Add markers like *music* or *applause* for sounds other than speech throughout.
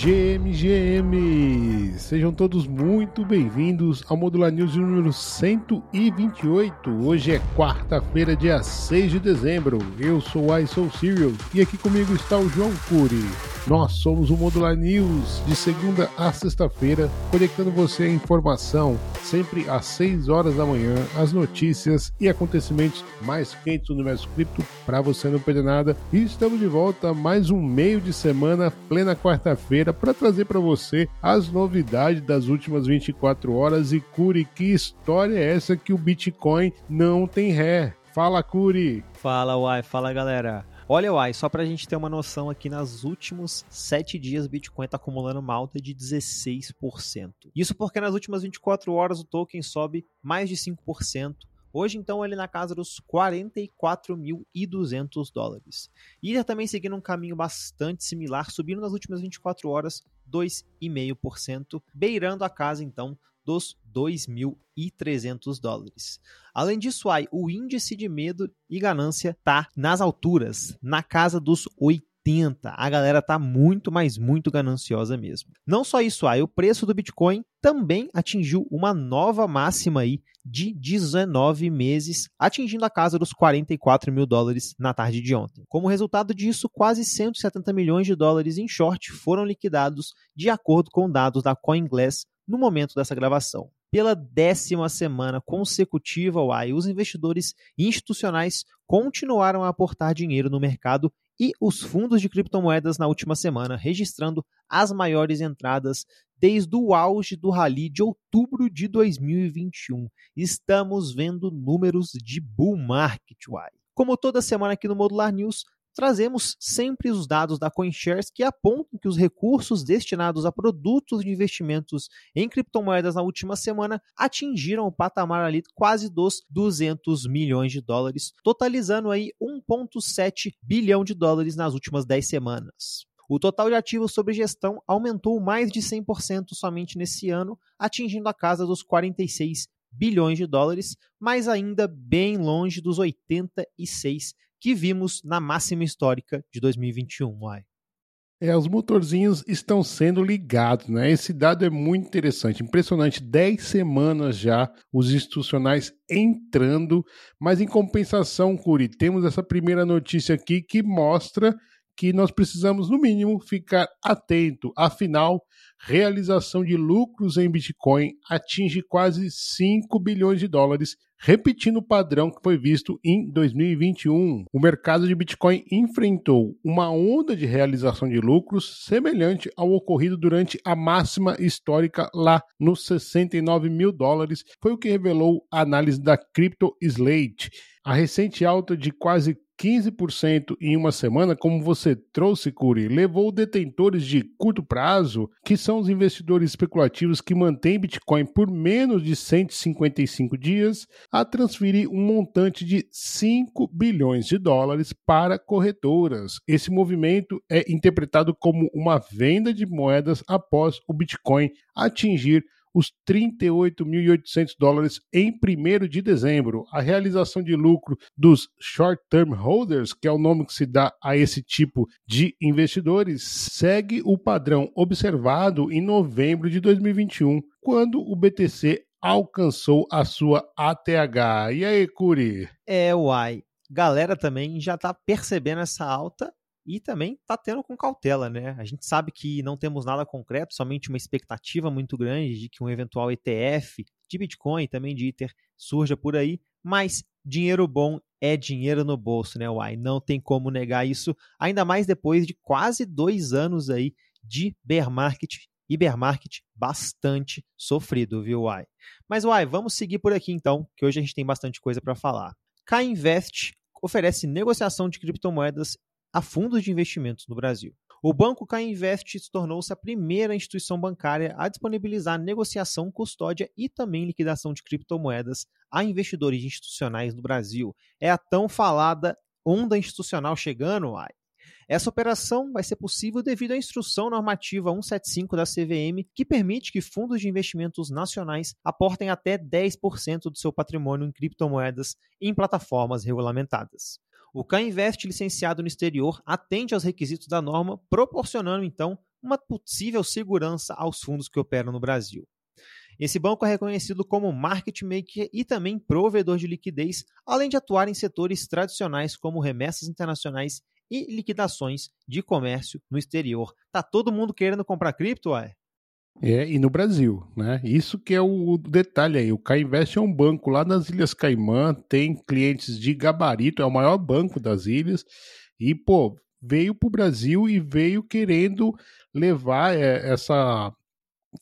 GMGM! Sejam todos muito bem-vindos ao Modular News número 128. Hoje é quarta-feira, dia 6 de dezembro. Eu sou o iSoul Serial e aqui comigo está o João Cury. Nós somos o Modular News, de segunda a sexta-feira, conectando você à informação, sempre às 6 horas da manhã, as notícias e acontecimentos mais quentes do universo cripto, para você não perder nada. E estamos de volta mais um meio de semana, plena quarta-feira, para trazer para você as novidades das últimas 24 horas. E Curi, que história é essa que o Bitcoin não tem ré? Fala, Curi! Fala, Uai, fala galera. Olha, Uai, só para a gente ter uma noção aqui, nos últimos 7 dias o Bitcoin está acumulando uma alta de 16%. Isso porque nas últimas 24 horas o token sobe mais de 5%. Hoje, então, ele na casa dos 44.200 dólares. Ether também seguindo um caminho bastante similar, subindo nas últimas 24 horas 2,5%, beirando a casa, então, dos 2.300 dólares. Além disso, aí, o índice de medo e ganância tá nas alturas, na casa dos 80. A galera tá muito, mas muito gananciosa mesmo. Não só isso, aí, o preço do Bitcoin também atingiu uma nova máxima aí de 19 meses, atingindo a casa dos 44 mil dólares na tarde de ontem. Como resultado disso, quase 170 milhões de dólares em short foram liquidados, de acordo com dados da CoinGlass no momento dessa gravação. Pela décima semana consecutiva, UAI, os investidores institucionais continuaram a aportar dinheiro no mercado e os fundos de criptomoedas na última semana, registrando as maiores entradas desde o auge do rally de outubro de 2021. Estamos vendo números de bull market, UAI. Como toda semana aqui no Modular News, trazemos sempre os dados da CoinShares que apontam que os recursos destinados a produtos de investimentos em criptomoedas na última semana atingiram o patamar ali quase dos 200 milhões de dólares, totalizando aí 1.7 bilhão de dólares nas últimas 10 semanas. O total de ativos sob gestão aumentou mais de 100% somente nesse ano, atingindo a casa dos 46 bilhões de dólares, mas ainda bem longe dos 86 que vimos na máxima histórica de 2021. Uai. É, os motorzinhos estão sendo ligados, né? Esse dado é muito interessante, impressionante. 10 semanas já os institucionais entrando, mas em compensação, Curi, temos essa primeira notícia aqui que mostra que nós precisamos, no mínimo, ficar atento. Afinal, realização de lucros em Bitcoin atinge quase 5 bilhões de dólares, repetindo o padrão que foi visto em 2021. O mercado de Bitcoin enfrentou uma onda de realização de lucros semelhante ao ocorrido durante a máxima histórica lá nos 69 mil dólares, foi o que revelou a análise da Crypto Slate. A recente alta de quase 15% em uma semana, como você trouxe, Curi, levou detentores de curto prazo, que são os investidores especulativos que mantêm Bitcoin por menos de 155 dias, a transferir um montante de 5 bilhões de dólares para corretoras. Esse movimento é interpretado como uma venda de moedas após o Bitcoin atingir os 38.800 dólares em 1 de dezembro. A realização de lucro dos short-term holders, que é o nome que se dá a esse tipo de investidores, segue o padrão observado em novembro de 2021, quando o BTC alcançou a sua ATH. E aí, Curi? É, uai. Galera também já está percebendo essa alta e também está tendo com cautela, né? A gente sabe que não temos nada concreto, somente uma expectativa muito grande de que um eventual ETF de Bitcoin, também de Ether, surja por aí, mas dinheiro bom é dinheiro no bolso, né, Uai? Não tem como negar isso, ainda mais depois de quase dois anos aí de bear market e bear market bastante sofrido, viu, Uai? Mas, Uai, vamos seguir por aqui então, que hoje a gente tem bastante coisa para falar. K-Invest oferece negociação de criptomoedas a fundos de investimentos no Brasil. O banco K-Invest se tornou-se a primeira instituição bancária a disponibilizar negociação, custódia e também liquidação de criptomoedas a investidores institucionais no Brasil. É a tão falada onda institucional chegando, ai. Essa operação vai ser possível devido à instrução normativa 175 da CVM, que permite que fundos de investimentos nacionais aportem até 10% do seu patrimônio em criptomoedas em plataformas regulamentadas. O K-Invest licenciado no exterior atende aos requisitos da norma, proporcionando então uma possível segurança aos fundos que operam no Brasil. Esse banco é reconhecido como market maker e também provedor de liquidez, além de atuar em setores tradicionais como remessas internacionais e liquidações de comércio no exterior. Tá todo mundo querendo comprar cripto, ué? É, e no Brasil, né? Isso que é o detalhe aí. O Cainvest é um banco lá nas Ilhas Caimã, tem clientes de gabarito, é o maior banco das ilhas. E, pô, veio para o Brasil e veio querendo levar é, essa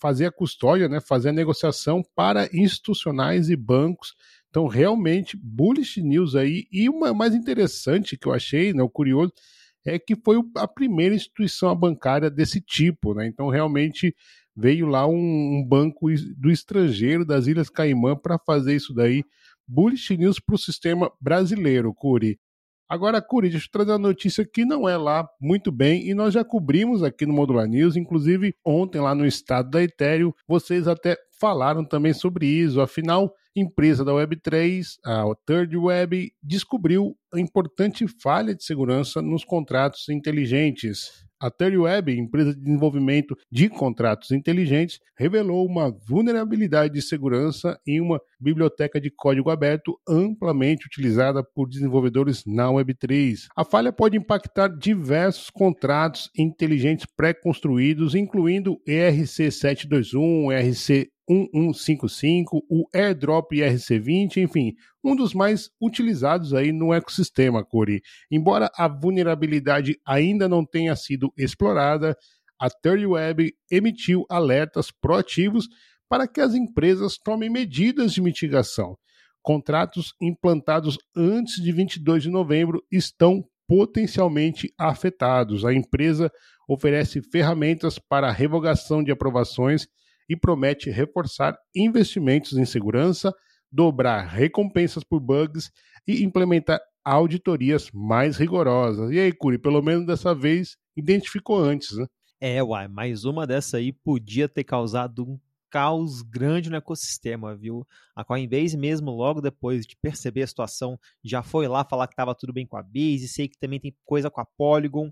fazer a custódia, né, fazer a negociação para institucionais e bancos. Então, realmente, bullish news aí. E uma mais interessante que eu achei, né, o curioso, é que foi a primeira instituição bancária desse tipo, né? Então, realmente veio lá um, um banco do estrangeiro, das Ilhas Caimã, para fazer isso daí. Bullish news para o sistema brasileiro, Curi. Agora, Curi, deixa eu trazer uma notícia que não é lá muito bem e nós já cobrimos aqui no Modular News, inclusive ontem lá no estado da Ethereum, vocês até falaram também sobre isso. Afinal, empresa da Web3, a Third Web, descobriu a importante falha de segurança nos contratos inteligentes. A Web, empresa de desenvolvimento de contratos inteligentes, revelou uma vulnerabilidade de segurança em uma biblioteca de código aberto amplamente utilizada por desenvolvedores na Web3. A falha pode impactar diversos contratos inteligentes pré-construídos, incluindo ERC721, ERC 1155, o AirDrop IRC20, enfim, um dos mais utilizados aí no ecossistema, Cori. Embora a vulnerabilidade ainda não tenha sido explorada, a Web emitiu alertas proativos para que as empresas tomem medidas de mitigação. Contratos implantados antes de 22 de novembro estão potencialmente afetados. A empresa oferece ferramentas para revogação de aprovações e promete reforçar investimentos em segurança, dobrar recompensas por bugs e implementar auditorias mais rigorosas. E aí, Curi, pelo menos dessa vez identificou antes, né? É, uai, mais uma dessa aí podia ter causado um caos grande no ecossistema, viu? A Coinbase mesmo, logo depois de perceber a situação, já foi lá falar que estava tudo bem com a Base, sei que também tem coisa com a Polygon,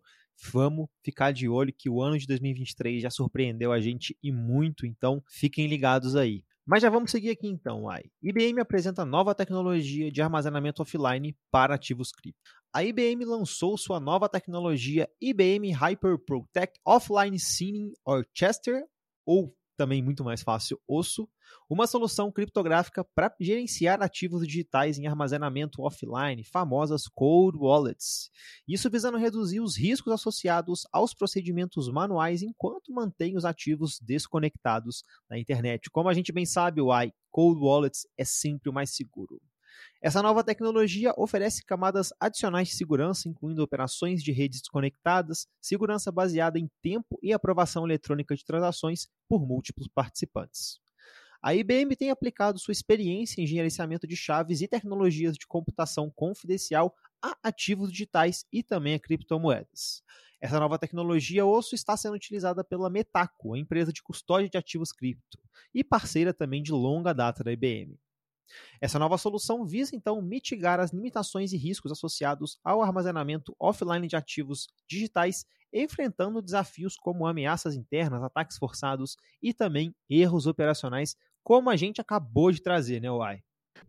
Vamos ficar de olho que o ano de 2023 já surpreendeu a gente e muito, então fiquem ligados aí. Mas já vamos seguir aqui então, ai. IBM apresenta nova tecnologia de armazenamento offline para ativos cripto. A IBM lançou sua nova tecnologia IBM Hyper Protect Offline Signing Orchestra, ou também muito mais fácil, Osso, uma solução criptográfica para gerenciar ativos digitais em armazenamento offline, famosas cold wallets. Isso visando reduzir os riscos associados aos procedimentos manuais enquanto mantém os ativos desconectados da internet. Como a gente bem sabe, o cold wallets é sempre o mais seguro. Essa nova tecnologia oferece camadas adicionais de segurança, incluindo operações de redes desconectadas, segurança baseada em tempo e aprovação eletrônica de transações por múltiplos participantes. A IBM tem aplicado sua experiência em gerenciamento de chaves e tecnologias de computação confidencial a ativos digitais e também a criptomoedas. Essa nova tecnologia osso está sendo utilizada pela Metaco, a empresa de custódia de ativos cripto, e parceira também de longa data da IBM. Essa nova solução visa então mitigar as limitações e riscos associados ao armazenamento offline de ativos digitais, enfrentando desafios como ameaças internas, ataques forçados e também erros operacionais, como a gente acabou de trazer, né, Uai?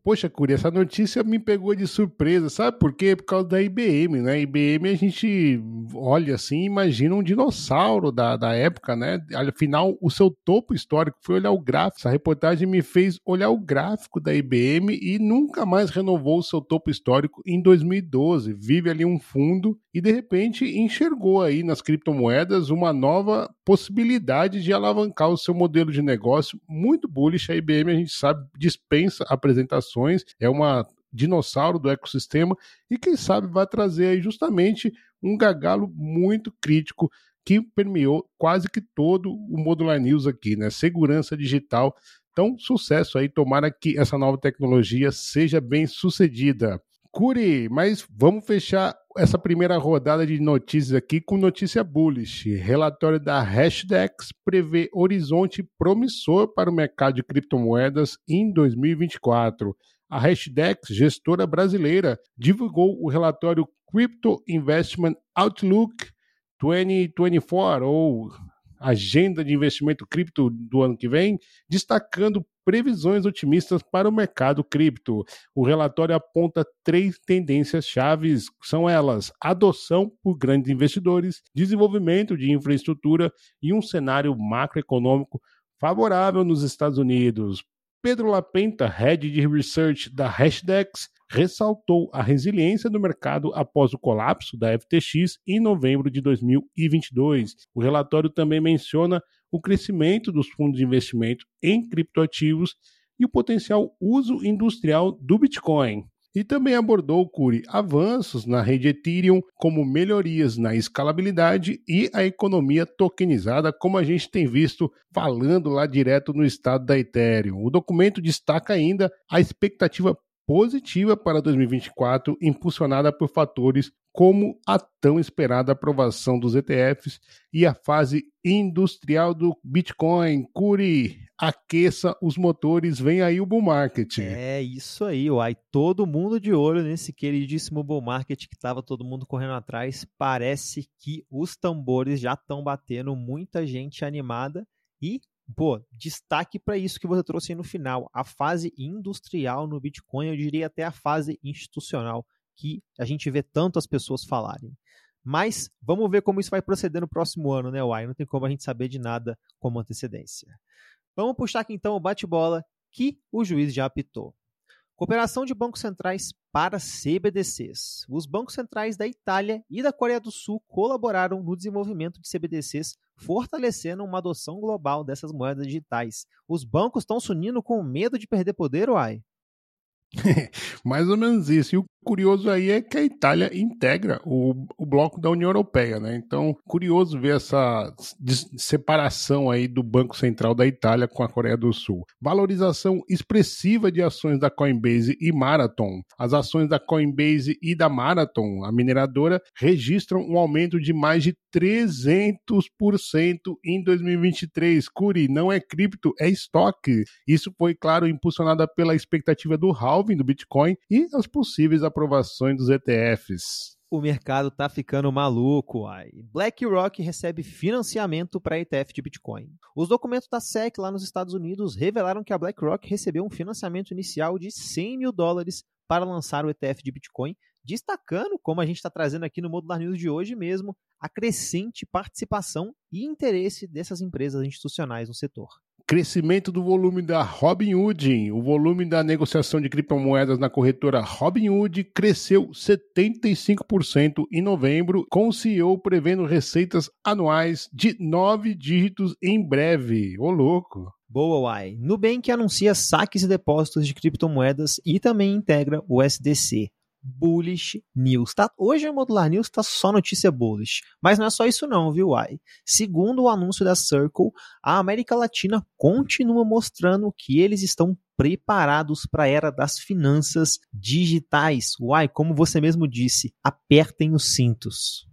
Poxa, Curi, essa notícia me pegou de surpresa, sabe por quê? Por causa da IBM, né? IBM a gente olha assim, imagina um dinossauro da, da época, né? Afinal, o seu topo histórico foi olhar o gráfico. Essa reportagem me fez olhar o gráfico da IBM e nunca mais renovou o seu topo histórico em 2012. Vive ali um fundo e de repente enxergou aí nas criptomoedas uma nova possibilidade de alavancar o seu modelo de negócio muito bullish. A IBM, a gente sabe, dispensa apresentações, é uma dinossauro do ecossistema e quem sabe vai trazer aí justamente um gargalo muito crítico que permeou quase que todo o Modular News aqui, né? Segurança digital. Então, sucesso aí, tomara que essa nova tecnologia seja bem sucedida. Curi, mas vamos fechar essa primeira rodada de notícias aqui com notícia bullish. Relatório da Hashdex prevê horizonte promissor para o mercado de criptomoedas em 2024. A Hashdex, gestora brasileira, divulgou o relatório Crypto Investment Outlook 2024 ou agenda de investimento cripto do ano que vem, destacando previsões otimistas para o mercado cripto. O relatório aponta três tendências chaves, são elas: adoção por grandes investidores, desenvolvimento de infraestrutura e um cenário macroeconômico favorável nos Estados Unidos. Pedro Lapenta, head de research da Hashdex, ressaltou a resiliência do mercado após o colapso da FTX em novembro de 2022. O relatório também menciona o crescimento dos fundos de investimento em criptoativos e o potencial uso industrial do Bitcoin. E também abordou, Curi, avanços na rede Ethereum, como melhorias na escalabilidade e a economia tokenizada, como a gente tem visto falando lá direto no estado da Ethereum. O documento destaca ainda a expectativa positiva para 2024, impulsionada por fatores como a tão esperada aprovação dos ETFs e a fase industrial do Bitcoin. Curi, aqueça os motores, vem aí o bull market. É isso aí, uai. Todo mundo de olho nesse queridíssimo bull market que estava todo mundo correndo atrás. Parece que os tambores já estão batendo, muita gente animada e Pô, destaque para isso que você trouxe aí no final, a fase industrial no Bitcoin, eu diria até a fase institucional, que a gente vê tanto as pessoas falarem. Mas vamos ver como isso vai proceder no próximo ano, né, Uai? Não tem como a gente saber de nada como antecedência. Vamos puxar aqui então o bate-bola que o juiz já apitou. Cooperação de bancos centrais para CBDCs. Os bancos centrais da Itália e da Coreia do Sul colaboraram no desenvolvimento de CBDCs, fortalecendo uma adoção global dessas moedas digitais. Os bancos estão se unindo com medo de perder poder, uai? *laughs* Mais ou menos isso. E o curioso aí é que a Itália integra o, o bloco da União Europeia, né? Então, curioso ver essa separação aí do Banco Central da Itália com a Coreia do Sul. Valorização expressiva de ações da Coinbase e Marathon. As ações da Coinbase e da Marathon, a mineradora, registram um aumento de mais de 300% em 2023. Curi, não é cripto, é estoque. Isso foi, claro, impulsionada pela expectativa do halving do Bitcoin e as possíveis aprovações dos ETFs. O mercado tá ficando maluco, ai. BlackRock recebe financiamento para ETF de Bitcoin. Os documentos da SEC lá nos Estados Unidos revelaram que a BlackRock recebeu um financiamento inicial de 100 mil dólares para lançar o ETF de Bitcoin, destacando, como a gente está trazendo aqui no Modular News de hoje mesmo, a crescente participação e interesse dessas empresas institucionais no setor crescimento do volume da Robinhood. O volume da negociação de criptomoedas na corretora Robinhood cresceu 75% em novembro, com o CEO prevendo receitas anuais de nove dígitos em breve. Ô louco! Boa, Uai. Nubank anuncia saques e depósitos de criptomoedas e também integra o SDC bullish news. Tá? Hoje a Modular News está só notícia bullish. Mas não é só isso não, viu, Uai? Segundo o anúncio da Circle, a América Latina continua mostrando que eles estão preparados para a era das finanças digitais. Uai, como você mesmo disse, apertem os cintos.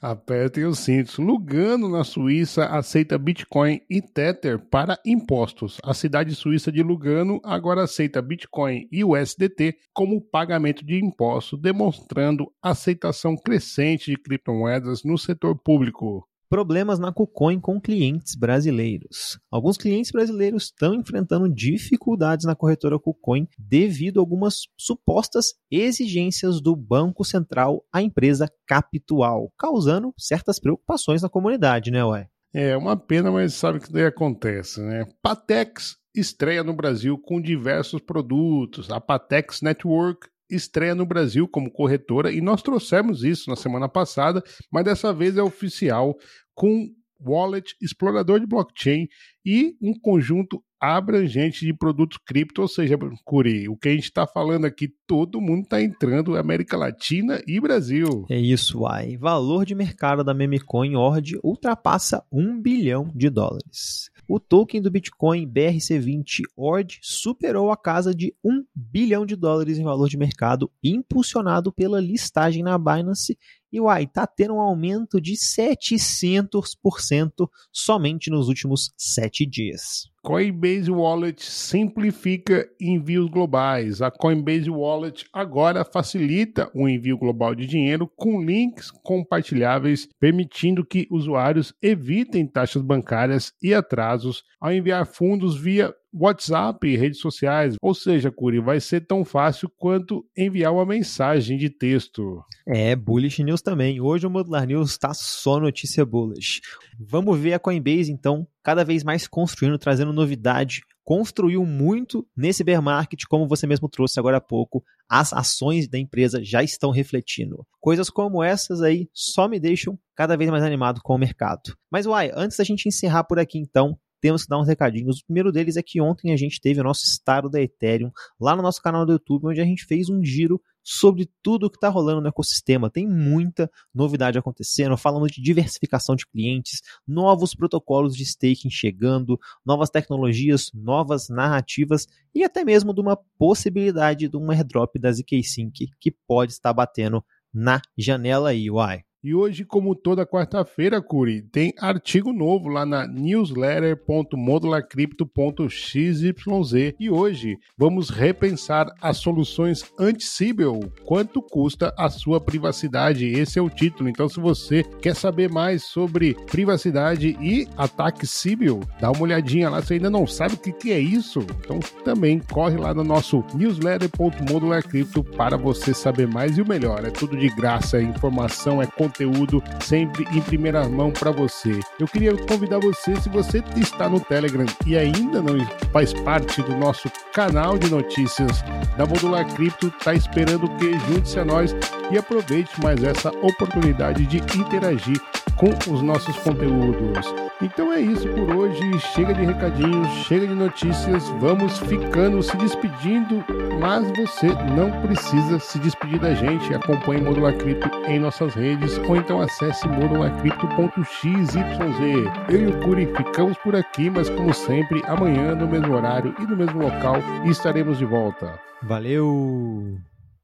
Apertem os cintos. Lugano, na Suíça, aceita Bitcoin e Tether para impostos. A cidade suíça de Lugano agora aceita Bitcoin e USDT como pagamento de impostos, demonstrando aceitação crescente de criptomoedas no setor público problemas na KuCoin com clientes brasileiros. Alguns clientes brasileiros estão enfrentando dificuldades na corretora KuCoin devido a algumas supostas exigências do Banco Central à empresa Capital, causando certas preocupações na comunidade, né, ué? É uma pena, mas sabe que daí acontece, né? Patex estreia no Brasil com diversos produtos. A Patex Network estreia no Brasil como corretora e nós trouxemos isso na semana passada, mas dessa vez é oficial com wallet, explorador de blockchain e um conjunto abrangente de produtos cripto, ou seja, Curi, o que a gente está falando aqui, todo mundo está entrando América Latina e Brasil. É isso, uai. Valor de mercado da memecoin Ord ultrapassa um bilhão de dólares. O token do Bitcoin BRC20 ORD superou a casa de 1 bilhão de dólares em valor de mercado, impulsionado pela listagem na Binance E uai, tá tendo um aumento de 700% somente nos últimos sete dias. Coinbase Wallet simplifica envios globais. A Coinbase Wallet agora facilita o envio global de dinheiro com links compartilháveis, permitindo que usuários evitem taxas bancárias e atrasos ao enviar fundos via WhatsApp e redes sociais. Ou seja, Curi, vai ser tão fácil quanto enviar uma mensagem de texto. É, bullish news também. Hoje o Modular News está só notícia bullish. Vamos ver a Coinbase, então, cada vez mais construindo, trazendo novidade. Construiu muito nesse bear market, como você mesmo trouxe agora há pouco. As ações da empresa já estão refletindo. Coisas como essas aí só me deixam cada vez mais animado com o mercado. Mas, uai, antes da gente encerrar por aqui, então, temos que dar uns recadinhos. O primeiro deles é que ontem a gente teve o nosso estado da Ethereum lá no nosso canal do YouTube, onde a gente fez um giro sobre tudo o que está rolando no ecossistema. Tem muita novidade acontecendo. Falamos de diversificação de clientes, novos protocolos de staking chegando, novas tecnologias, novas narrativas e até mesmo de uma possibilidade de um airdrop da ZK Sync que pode estar batendo na janela aí, uai. E hoje, como toda quarta-feira, Curi, tem artigo novo lá na newsletter.modularcrypto.xyz. E hoje vamos repensar as soluções anti-Sibyl. Quanto custa a sua privacidade? Esse é o título. Então, se você quer saber mais sobre privacidade e ataque Sibyl, dá uma olhadinha lá. Se ainda não sabe o que, é isso, então também corre lá no nosso newsletter.modularcrypto para você saber mais. E o melhor, é tudo de graça, é informação, é conteúdo conteúdo sempre em primeira mão para você. Eu queria convidar você, se você está no Telegram e ainda não faz parte do nosso canal de notícias da Modular Cripto, está esperando que? Junte-se a nós e aproveite mais essa oportunidade de interagir com os nossos conteúdos. Então é isso por hoje. Chega de recadinhos, chega de notícias. Vamos ficando, se despedindo. Mas você não precisa se despedir da gente. Acompanhe Modular Cripto em nossas redes ou então acesse modularcrypto.xyz. Eu e o Curi ficamos por aqui, mas como sempre, amanhã no mesmo horário e no mesmo local estaremos de volta. Valeu!